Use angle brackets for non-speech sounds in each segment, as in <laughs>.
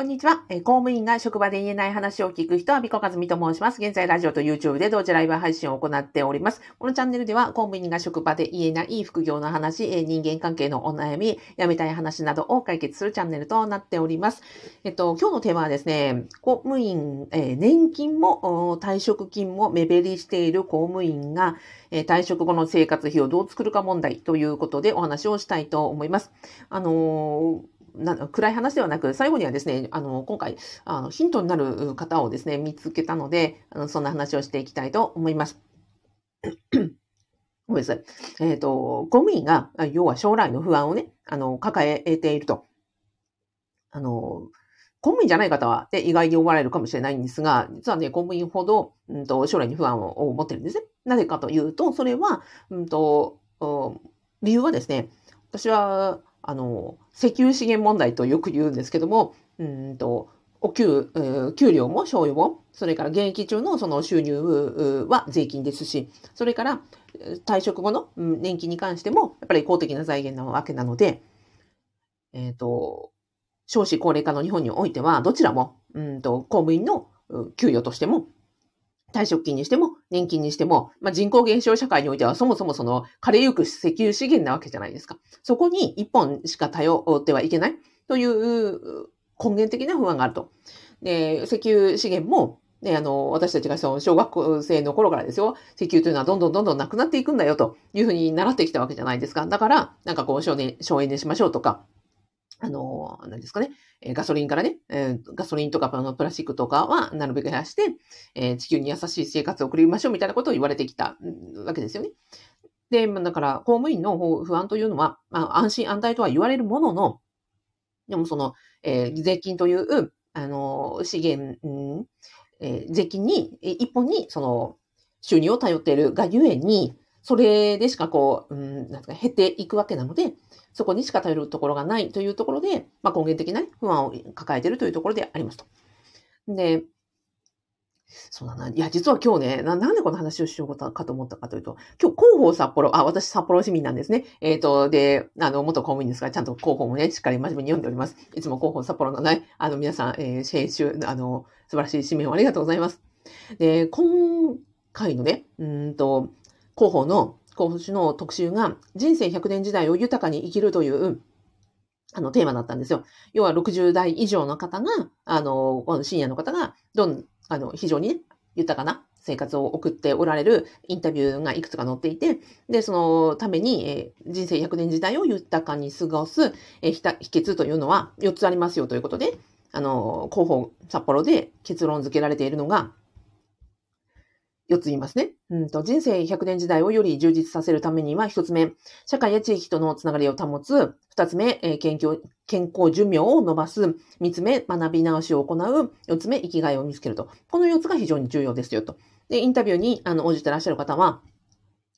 こんにちは。公務員が職場で言えない話を聞く人は、ビコカズミと申します。現在、ラジオと YouTube で同時ライブ配信を行っております。このチャンネルでは、公務員が職場で言えない副業の話、人間関係のお悩み、辞めたい話などを解決するチャンネルとなっております。えっと、今日のテーマはですね、公務員、え、年金も退職金も目減りしている公務員が、え、退職後の生活費をどう作るか問題ということでお話をしたいと思います。あのー暗い話ではなく、最後にはですね、あの、今回、あのヒントになる方をですね、見つけたので、あのそんな話をしていきたいと思います。ごめんなさい。えっ、ー、と、公務員が、要は将来の不安をね、あの、抱えていると。あの、公務員じゃない方は、で、意外に思われるかもしれないんですが、実はね、公務員ほど、うんと、将来に不安を持ってるんですね。なぜかというと、それは、うんと、理由はですね、私は、あの、石油資源問題とよく言うんですけども、うんと、お給、給料も賞与も、それから現役中のその収入は税金ですし、それから退職後の年金に関しても、やっぱり公的な財源なわけなので、えっ、ー、と、少子高齢化の日本においては、どちらも、うんと、公務員の給与としても、退職金にしても、年金にしても、まあ、人口減少社会においては、そもそもその、枯れゆく石油資源なわけじゃないですか。そこに一本しか頼ってはいけないという根源的な不安があると。で、石油資源も、ね、あの、私たちがその小学生の頃からですよ、石油というのはどんどんどんどんなくなっていくんだよというふうに習ってきたわけじゃないですか。だから、なんかこう省エ省エネしましょうとか、あの、何ですかね、えガソリンからね、ガソリンとかプラスチックとかはなるべく減らして、え地球に優しい生活を送りましょうみたいなことを言われてきたわけですよね。で、まだから公務員の不安というのは、まあ、安心安泰とは言われるものの、でもその、えー、税金という、あの、資源、うんえー、税金に、一本にその収入を頼っているがゆえに、それでしかこう、うん、なんか減っていくわけなので、そこにしか頼るところがないというところで、まあ、根源的な、不安を抱えているというところでありますと。で、そうだな。いや、実は今日ね、ななんでこの話をしようかと思ったかというと、今日広報札幌、あ、私札幌市民なんですね。えっ、ー、と、で、あの、元公務員ですが、ちゃんと広報もね、しっかり真面目に読んでおります。いつも広報札幌のね、あの、皆さん、えー、編集、あの、素晴らしい紙面をありがとうございます。で、今回のね、うんと、広報の今年の特集が、人生100年時代を豊かに生きるという、あの、テーマだったんですよ。要は60代以上の方が、あの、深夜の方が、どん、あの、非常にね、豊かな生活を送っておられるインタビューがいくつか載っていて、で、そのために、えー、人生100年時代を豊かに過ごす、えー、秘訣というのは4つありますよということで、あの、広報札幌で結論付けられているのが、4つ言いますね。うんと人生100年時代をより充実させるためには、1つ目、社会や地域とのつながりを保つ。2つ目、えー、健康健康寿命を伸ばす。3つ目、学び直しを行う。4つ目、生きがいを見つけると。この4つが非常に重要ですよと。で、インタビューにあの応じてらっしゃる方は、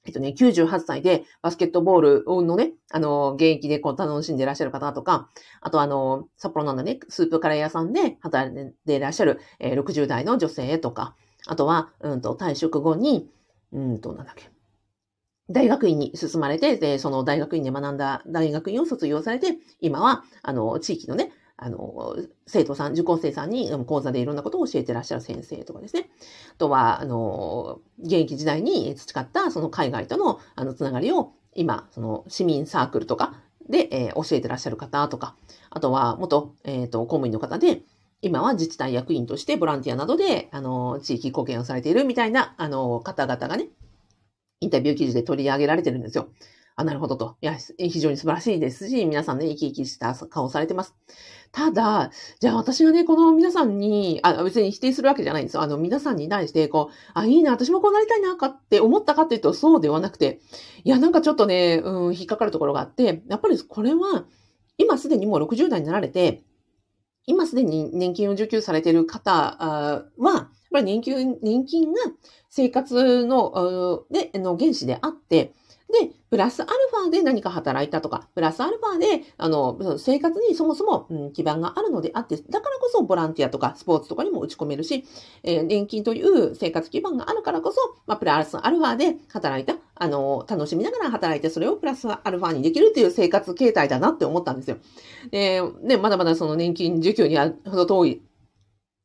えっとね、98歳でバスケットボールのね、あの、現役でこう楽しんでらっしゃる方とか、あとあの、札幌のね、スープカレー屋さんで働いていらっしゃる、えー、60代の女性とか、あとは、うんと、退職後に、うんと、なんだっけ。大学院に進まれて、で、その大学院で学んだ大学院を卒業されて、今は、あの、地域のね、あの、生徒さん、受講生さんに講座でいろんなことを教えてらっしゃる先生とかですね。あとは、あの、現役時代に培ったその海外とのあのつながりを今、その市民サークルとかで、えー、教えてらっしゃる方とか、あとは元、えっ、ー、と、公務員の方で、今は自治体役員としてボランティアなどで、あの、地域貢献をされているみたいな、あの、方々がね、インタビュー記事で取り上げられてるんですよ。あ、なるほどと。いや、非常に素晴らしいですし、皆さんね、生き生きした顔をされてます。ただ、じゃあ私がね、この皆さんに、あ、別に否定するわけじゃないんですよ。あの、皆さんに対して、こう、あ、いいな、私もこうなりたいな、かって思ったかっていうと、そうではなくて、いや、なんかちょっとね、うん、引っかかるところがあって、やっぱりこれは、今すでにもう60代になられて、今すでに年金を受給されている方は、やっぱり年金、年金が生活の、で、の原資であって、で、プラスアルファで何か働いたとか、プラスアルファで、あの、生活にそもそも、うん、基盤があるのであって、だからこそボランティアとかスポーツとかにも打ち込めるし、えー、年金という生活基盤があるからこそ、まあ、プラスアルファで働いた、あの、楽しみながら働いて、それをプラスアルファにできるっていう生活形態だなって思ったんですよ。で、ね、まだまだその年金受給にはほど遠い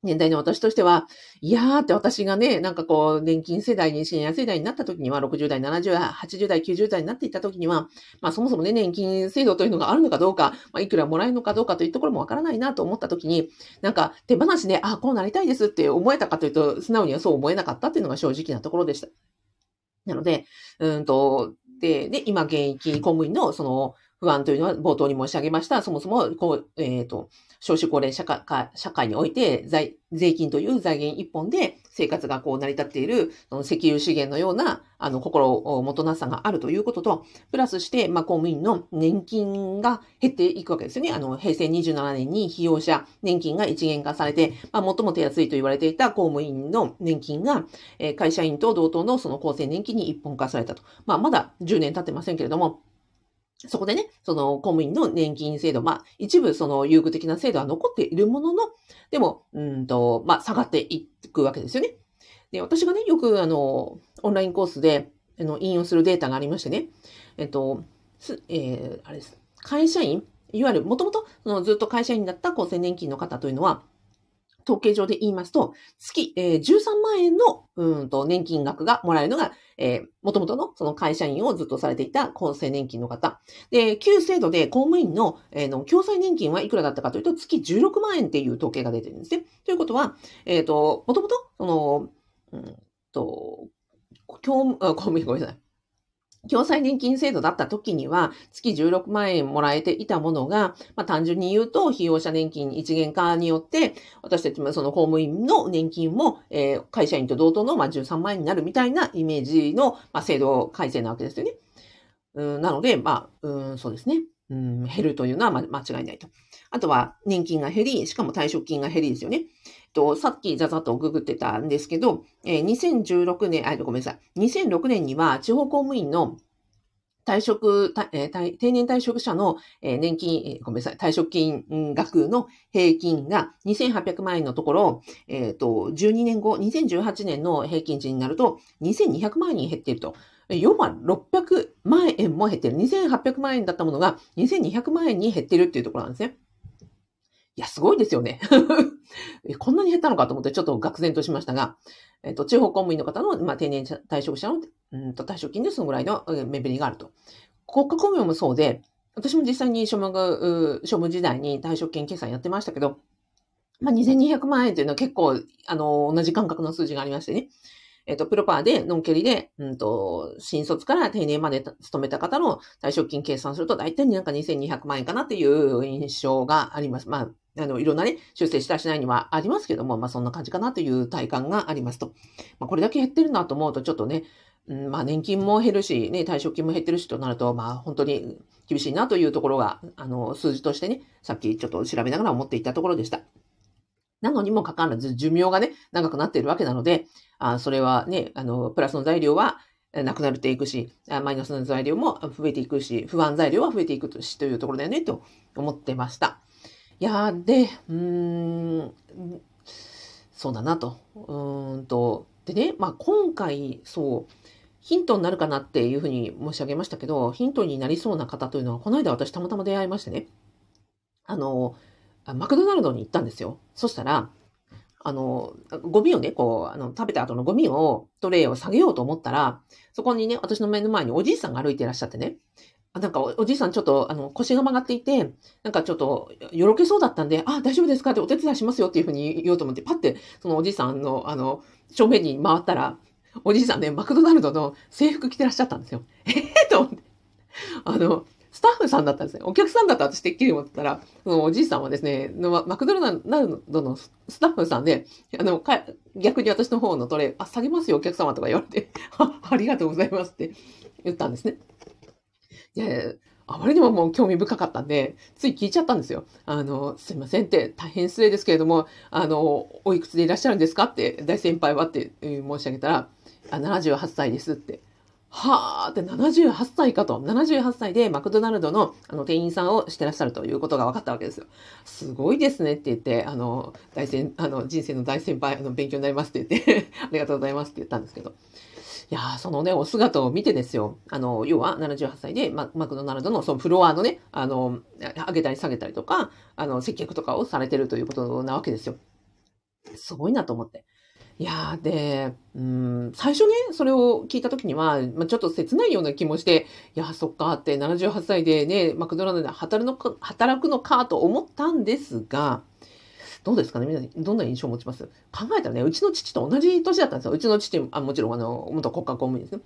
年代の私としては、いやーって私がね、なんかこう、年金世代に、シニア世代になった時には、60代、70代、80代、90代になっていた時には、まあそもそもね、年金制度というのがあるのかどうか、まあいくらもらえるのかどうかというところもわからないなと思った時に、なんか手放しで、あ、こうなりたいですって思えたかというと、素直にはそう思えなかったっていうのが正直なところでした。なので、うんと、で、で、今現役公務員のその不安というのは冒頭に申し上げました。そもそも、こう、えっ、ー、と、少子高齢社会社会において財、税金という財源一本で生活がこう成り立っている、その石油資源のような、あの、心をもとなさがあるということと、プラスして、まあ、公務員の年金が減っていくわけですよね。あの、平成27年に被用者年金が一元化されて、まあ、最も手厚いと言われていた公務員の年金が、会社員と同等のその厚生年金に一本化されたと。まあ、まだ10年経ってませんけれども、そこでね、その公務員の年金制度、まあ、一部その優遇的な制度は残っているものの、でも、うんと、まあ、下がっていくわけですよね。で、私がね、よくあの、オンラインコースで、あの、引用するデータがありましてね、えっと、す、えー、あれです。会社員、いわゆる、もともと、そのずっと会社員だった厚生年金の方というのは、統計上で言いますと、月、えー、13万円の、うんと、年金額がもらえるのが、えー、元々のその会社員をずっとされていた厚生年金の方。で、旧制度で公務員の、えー、の、共済年金はいくらだったかというと、月16万円っていう統計が出てるんですね。ということは、えっ、ー、と、もともと、その、うんと、公務公務員ごめんなさい。共済年金制度だった時には、月16万円もらえていたものが、まあ、単純に言うと、被用者年金一元化によって、私たちもその公務員の年金も、えー、会社員と同等の、まあ、13万円になるみたいなイメージの、まあ、制度改正なわけですよね。うん、なので、まあ、うん、そうですね。うん、減るというのは間違いないと。あとは、年金が減り、しかも退職金が減りですよね。と、さっきざざっとググってたんですけど、えー、2016年、あ、ごめんなさい。2006年には地方公務員の退職、えー、定年退職者の、え、年金、えー、ごめんなさい、退職金額の平均が2800万円のところ、えっ、ー、と、12年後、2018年の平均値になると2200万円に減っていると。要は600万円も減ってる。2800万円だったものが2200万円に減ってるっていうところなんですね。いや、すごいですよね。こんなに減ったのかと思ってちょっと愕然としましたが、えっ、と、地方公務員の方の、まあ、定年退職者の、うんと、退職金でそのぐらいの目減りがあると。国家公務員もそうで、私も実際に庶務、庶務時代に退職金決算やってましたけど、まあ、2200万円というのは結構、あの、同じ感覚の数字がありましてね。えっ、と、プロパーで、ノンケリで、うんと、新卒から定年まで勤めた方の退職金計算すると、大体なんか2200万円かなっていう印象があります。まあ、あの、いろんなね、修正したしないにはありますけども、まあそんな感じかなという体感がありますと。まあこれだけ減ってるなと思うとちょっとね、うん、まあ年金も減るし、ね、退職金も減ってるしとなると、まあ本当に厳しいなというところが、あの、数字としてね、さっきちょっと調べながら思っていたところでした。なのにもかかわらず寿命がね、長くなっているわけなので、あそれはね、あの、プラスの材料はなくなっていくし、マイナスの材料も増えていくし、不安材料は増えていくしというところだよね、と思ってました。いやで、うん、そうだなと。うんと、でね、まあ、今回、そう、ヒントになるかなっていうふうに申し上げましたけど、ヒントになりそうな方というのは、この間私たまたま出会いましてね、あの、マクドナルドに行ったんですよ。そしたら、あの、ゴミをね、こう、あの、食べた後のゴミを、トレイを下げようと思ったら、そこにね、私の目の前におじいさんが歩いていらっしゃってね、なんかおじいさんちょっと、あの、腰が曲がっていて、なんかちょっと、よろけそうだったんで、あ、大丈夫ですか？ってお手伝いしますよっていうふうに言おうと思って、パって、そのおじいさんの、あの、正面に回ったら、おじいさんね、マクドナルドの制服着てらっしゃったんですよ。え <laughs> えー、と思って。あの、スタッフさんだったんですね。お客さんだった私てっきり思ってたら、そのおじいさんはですね、マクドナルドのスタッフさんで、あの、逆に私の方のトレイ、あ、下げますよ、お客様とか言われて、<laughs> ありがとうございますって言ったんですね。いやあまりにももう興味深かったんで、つい聞いちゃったんですよ。あの、すいませんって、大変失礼ですけれども、あの、おいくつでいらっしゃるんですかって、大先輩はって申し上げたら、あ78歳ですって。はあって78歳かと。78歳でマクドナルドのあの店員さんをしてらっしゃるということが分かったわけですよ。すごいですねって言って、あの、大先、あの、人生の大先輩、あの、勉強になりますって言って <laughs> ありがとうございますって言ったんですけど。いやそのね、お姿を見てですよ。あの、要は78歳でママクドナルドのそのフロアのね、あの、上げたり下げたりとか、あの、接客とかをされてるということなわけですよ。すごいなと思って。いやー、で、うん、最初ね、それを聞いた時には、まあ、ちょっと切ないような気もして、いや、そっかって78歳でね、マクドナルドで働くのか、働くのかと思ったんですが、どうですかね？皆さん、どんな印象を持ちます？考えたらね、うちの父と同じ年だったんですよ。うちの父、あもちろん、あの、元国家公務員ですね。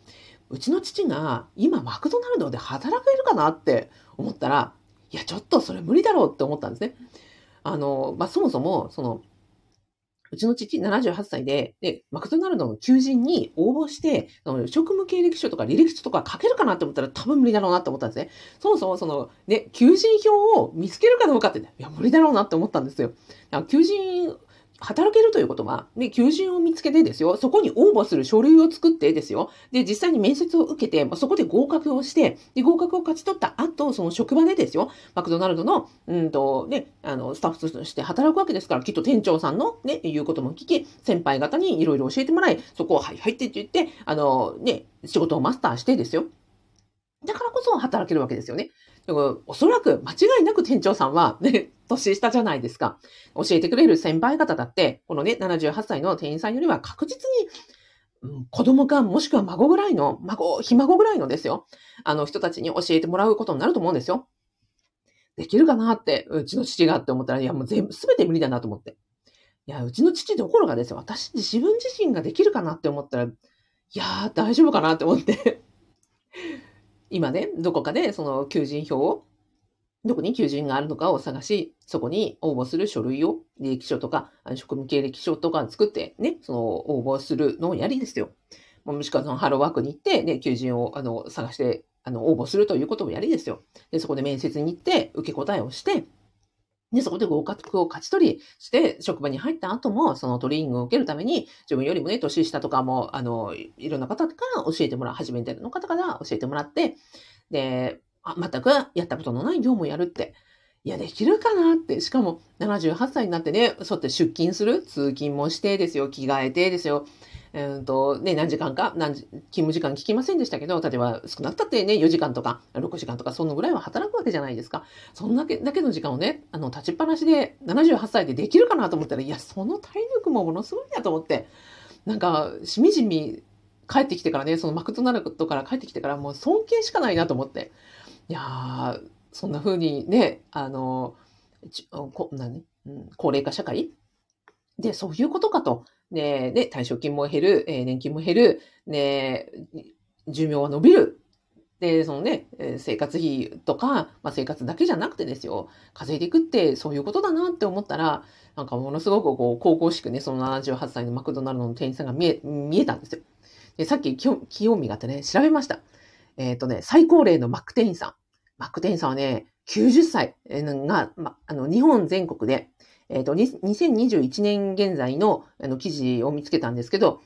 うちの父が、今、マクドナルドで働けるかなって思ったら、いや、ちょっとそれ無理だろうって思ったんですね。あの、まあ、そもそも、その、うちの父78歳で、で、マクドナルドの求人に応募して、その職務経歴書とか履歴書とか書けるかなって思ったら多分無理だろうなって思ったんですね。そもそもその、ね、求人票を見つけるかどうかって、ね、いや、無理だろうなって思ったんですよ。求人働けるということは、ね、求人を見つけてですよ、そこに応募する書類を作ってですよ、で、実際に面接を受けて、まあ、そこで合格をして、で、合格を勝ち取った後、その職場でですよ、マクドナルドの、うんと、ね、あの、スタッフとして働くわけですから、きっと店長さんのね、言うことも聞き、先輩方にいろいろ教えてもらい、そこをはいはいって言って、あの、ね、仕事をマスターしてですよ。だからこそ働けるわけですよね。だからおそらく間違いなく店長さんはね、<laughs> 年下じゃないですか。教えてくれる先輩方だって、このね、78歳の店員さんよりは確実に、うん、子供かもしくは孫ぐらいの、孫、ひ孫ぐらいのですよ。あの人たちに教えてもらうことになると思うんですよ。できるかなって、うちの父がって思ったら、いやもう全部、すべて無理だなと思って。いや、うちの父どころがですよ。私自分自身ができるかなって思ったら、いやー大丈夫かなって思って今ね、どこかでその求人票を、どこに求人があるのかを探し、そこに応募する書類を、履歴書とか、職務経歴書とか作って、ね、その応募するのをやりですよ。もしくはそのハローワークに行って、ね、求人をあの探して、あの、応募するということをやりですよ。で、そこで面接に行って、受け答えをして、で、そこで合格を勝ち取り、して、職場に入った後も、そのトレーニングを受けるために、自分よりもね、年下とかも、あの、いろんな方から教えてもらう、初めての方から教えてもらって、で、あ全くやったことのない業務をやるって、いや、できるかなって。しかも、78歳になってね、そうやって出勤する通勤もしてですよ。着替えてですよ。うんと、ね、何時間か、何時、勤務時間聞きませんでしたけど、例えば少なくたってね、4時間とか、6時間とか、そのぐらいは働くわけじゃないですか。そんだけ、だけの時間をね、あの、立ちっぱなしで、78歳でできるかなと思ったら、いや、その体力もものすごいなと思って、なんか、しみじみ帰ってきてからね、そのマクドナルドから帰ってきてから、もう尊敬しかないなと思って。いやー、そんな風にね、あの、こ何、うん、高齢化社会？で、そういうことかと。ね、で、退職金も減る、えー、年金も減る、ね、寿命は伸びる。で、そのね、生活費とか、まあ、生活だけじゃなくてですよ、稼いでいくってそういうことだなって思ったら、なんかものすごくこう、神々しくね、その78歳のマクドナルドの店員さんが見え、見えたんですよ。で、さっき清美があってね、調べました。えっ、ー、とね、最高齢のマック店員さん。マック店員さんはね、90歳が、ま、あの、日本全国で、えっ、ー、と、2021年現在のあの記事を見つけたんですけど、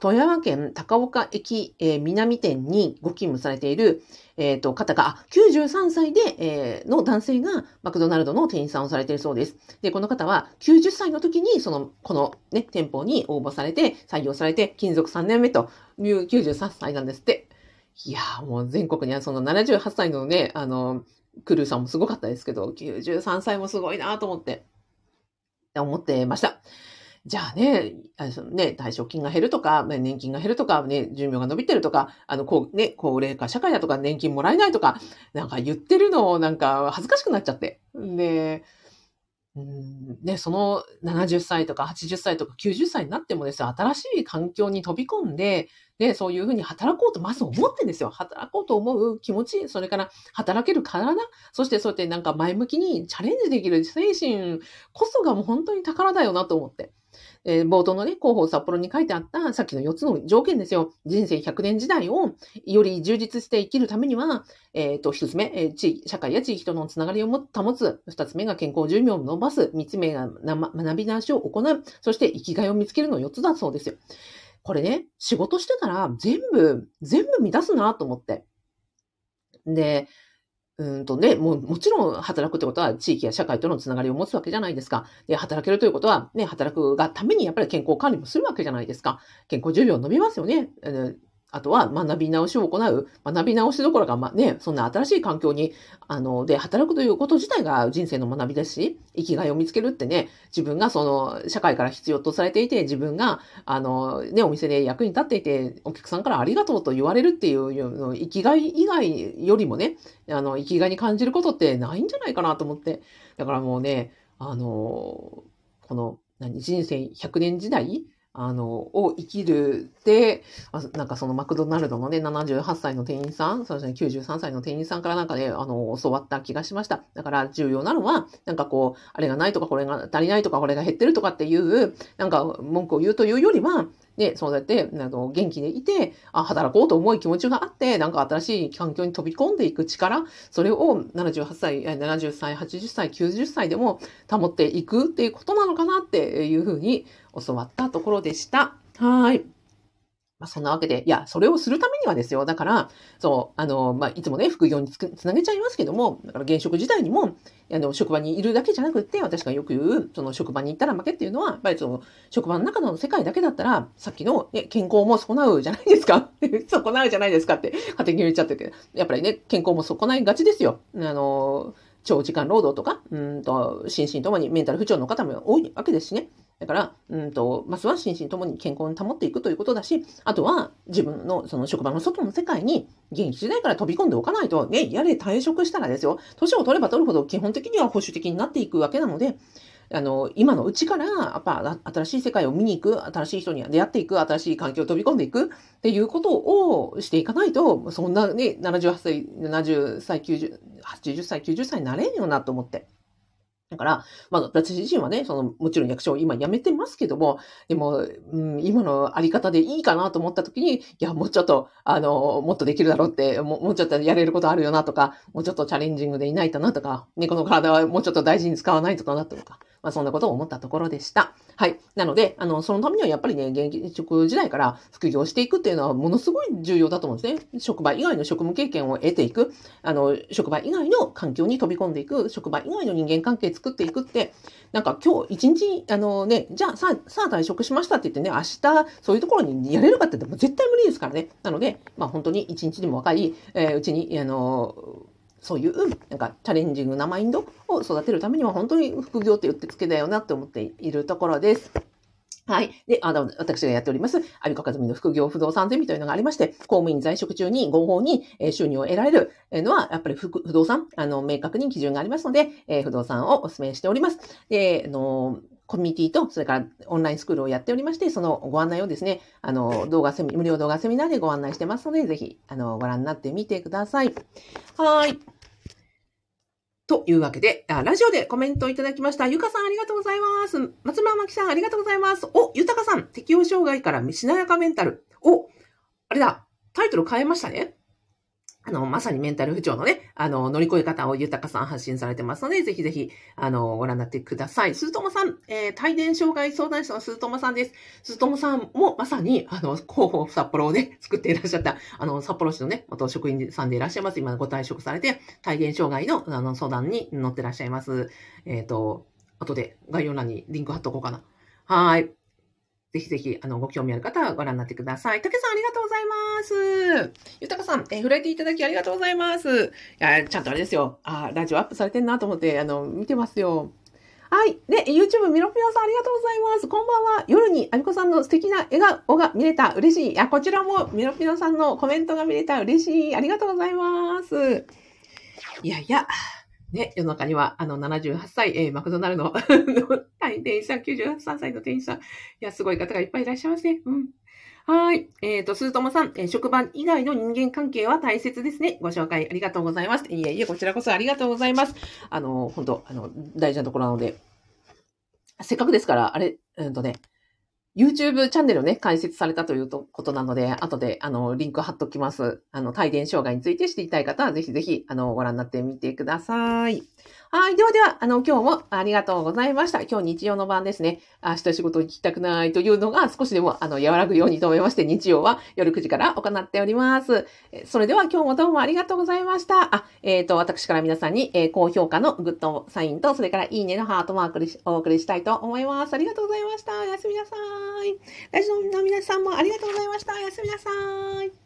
富山県高岡駅、えー、南店にご勤務されている、えっ、ー、と、方が、93歳で、えー、の男性がマクドナルドの店員さんをされているそうです。で、この方は90歳の時に、その、このね、店舗に応募されて、採用されて、勤続3年目という93歳なんですって。いやーもう全国にはその78歳のね、あの、クルーさんもすごかったですけど、93歳もすごいなと思って。思ってました。じゃあね、あのね、退職金が減るとか、年金が減るとか、ね、寿命が伸びてるとか、あの、こう、ね、高齢化社会だとか、年金もらえないとか、なんか言ってるのをなんか恥ずかしくなっちゃって。で、うんね、その70歳とか80歳とか90歳になってもですよ、新しい環境に飛び込んで、で、そういうふうに働こうとまず思ってんですよ。働こうと思う気持ち、それから働ける体、そしてそうやってなんか前向きにチャレンジできる精神こそがもう本当に宝だよなと思って。えー、冒頭のね、広報札幌に書いてあったさっきの4つの条件ですよ。人生100年時代をより充実して生きるためには、えっ、ー、と、1つ目、えー、地、社会や地域とのつながりを保つ。2つ目が健康寿命を伸ばす。3つ目が学び直しを行う。そして生きがいを見つけるの4つだそうですよ。これね、仕事してたら全部、全部満たすなと思って。で、うんとね、もう、もちろん働くってことは地域や社会とのつながりを持つわけじゃないですか。で、働けるということは、ね、働くがためにやっぱり健康管理もするわけじゃないですか。健康寿命伸びますよね。あとは学び直しを行う。学び直しどころか、まあね、そんな新しい環境に、あの、で、働くということ自体が人生の学びですし、生きがいを見つけるってね、自分がその、社会から必要とされていて、自分が、あの、ね、お店で役に立っていて、お客さんからありがとうと言われるっていう、生きがい以外よりもね、あの、生きがいに感じることってないんじゃないかなと思って。だからもうね、あの、この、何、人生100年時代あの、を生きるで、なんかそのマクドナルドのね、78歳の店員さん、そうですね、93歳の店員さんからなんかね、あの、教わった気がしました。だから重要なのは、なんかこう、あれがないとか、これが足りないとか、これが減ってるとかっていう、なんか文句を言うというよりは、で、そうやって、あの、元気でいて、あ、働こうと思い気持ちがあって、なんか新しい環境に飛び込んでいく力、それを78歳、70歳、80歳、90歳でも保っていくっていうことなのかなっていうふうに教わったところでした。はい。まあ、そんなわけで、いや、それをするためにはですよ。だから、そう、あの、まあ、いつもね、副業につつなげちゃいますけども、だから現職時代にも、あの、職場にいるだけじゃなくって、私がよく言う、その職場に行ったら負けっていうのは、やっぱりその、職場の中の世界だけだったら、さっきの、ね、健康も損なうじゃないですか。<laughs> 損なうじゃないですかって、勝手に言っちゃってて。やっぱりね、健康も損ないがちですよ。あの、長時間労働とか、うんと、心身ともにメンタル不調の方も多いわけですしね。だから、うんと、まずは心身ともに健康に保っていくということだし、あとは自分のその職場の外の世界に現役時代から飛び込んでおかないと、ね、やれ退職したらですよ、年を取れば取るほど基本的には保守的になっていくわけなので、あの、今のうちから、やっぱ新しい世界を見に行く、新しい人に出会っていく、新しい環境を飛び込んでいくっていうことをしていかないと、そんなね、78歳、70歳、90、80歳、90歳になれんよなと思って。だから、まあ、私自身はね、その、もちろん役所を今辞めてますけども、でも、うん、今のあり方でいいかなと思った時に、いや、もうちょっと、あの、もっとできるだろうって、ももうちょっとやれることあるよなとか、もうちょっとチャレンジングでいないとなとか、猫の体はもうちょっと大事に使わないとかなとか、まあ、そんなことを思ったところでした。はい。なので、あの、そのためにはやっぱりね、現役職時代から副業していくっていうのはものすごい重要だと思うんですね。職場以外の職務経験を得ていく、あの、職場以外の環境に飛び込んでいく、職場以外の人間関係作っていくって、なんか今日一日、あのね、じゃあさ、さあ退職しましたって言ってね、明日そういうところにやれるかって言っても絶対無理ですからね。なので、まあ本当に一日でも若い、えー、うちに、あのそういう、なんかチャレンジングなマインドを育てるためには本当に副業って言ってつけだよなって思っているところです。はい。で、あの、私がやっております、アビコカズミの副業不動産ゼミというのがありまして、公務員在職中に合法に収入を得られるのは、やっぱり不動産、あの、明確に基準がありますので、えー、不動産をお勧めしております。で、あの、コミュニティと、それからオンラインスクールをやっておりまして、そのご案内をですね、あの、動画セミ、無料動画セミナーでご案内してますので、ぜひ、あの、ご覧になってみてください。はい。というわけで、あラジオでコメントいただきました。ゆかさんありがとうございます。松村まきさんありがとうございます。お、ゆたかさん、適応障害からしなやかメンタル。お、あれだ、タイトル変えましたね。あの、まさにメンタル不調のね、あの、乗り越え方を豊さん発信されてますので、ぜひぜひ、あの、ご覧になってください。鈴友さん、えー、帯電障害相談者の鈴友さんです。鈴友さんもまさに、あの、広報札幌をね、作っていらっしゃった、あの、札幌市のね、元職員さんでいらっしゃいます。今ご退職されて、帯電障害の、あの、相談に乗ってらっしゃいます。えっ、ー、と、後で概要欄にリンク貼っとこうかな。はい。ぜひぜひ、あの、ご興味ある方はご覧になってください。たけさん、ありがとうございます。ゆたかさん、えー、触れていただきありがとうございます。いや、ちゃんとあれですよ。あ、ラジオアップされてんなと思って、あの、見てますよ。はい。で、YouTube ミロピオさんありがとうございます。こんばんは。夜にアミコさんの素敵な笑顔が見れた。嬉しい。いや、こちらもミロピオさんのコメントが見れた。嬉しい。ありがとうございます。いやいや。ね、世の中には、あの、78歳、えー、マクドナルドの <laughs> 店員さん、93歳の店員さん。いや、すごい方がいっぱいいらっしゃいますね。うん。はい。えっ、ー、と、鈴友さん、えー、職場以外の人間関係は大切ですね。ご紹介ありがとうございます。いえいえ、こちらこそありがとうございます。あの、本当あの、大事なところなので、せっかくですから、あれ、うんとね、YouTube チャンネルをね、開設されたということなので、後で、あの、リンク貼っときます。あの、帯電障害について知りたい方は、ぜひぜひ、あの、ご覧になってみてください。はい。ではでは、あの、今日もありがとうございました。今日日曜の晩ですね。明日仕事に行きたくないというのが少しでも、あの、和らぐようにと思いまして、日曜は夜9時から行っております。それでは今日もどうもありがとうございました。あ、えっ、ー、と、私から皆さんに、えー、高評価のグッドサインと、それからいいねのハートマークでお送りしたいと思います。ありがとうございました。おやすみなさいい。ラジオの皆さんもありがとうございました。おやすみなさい。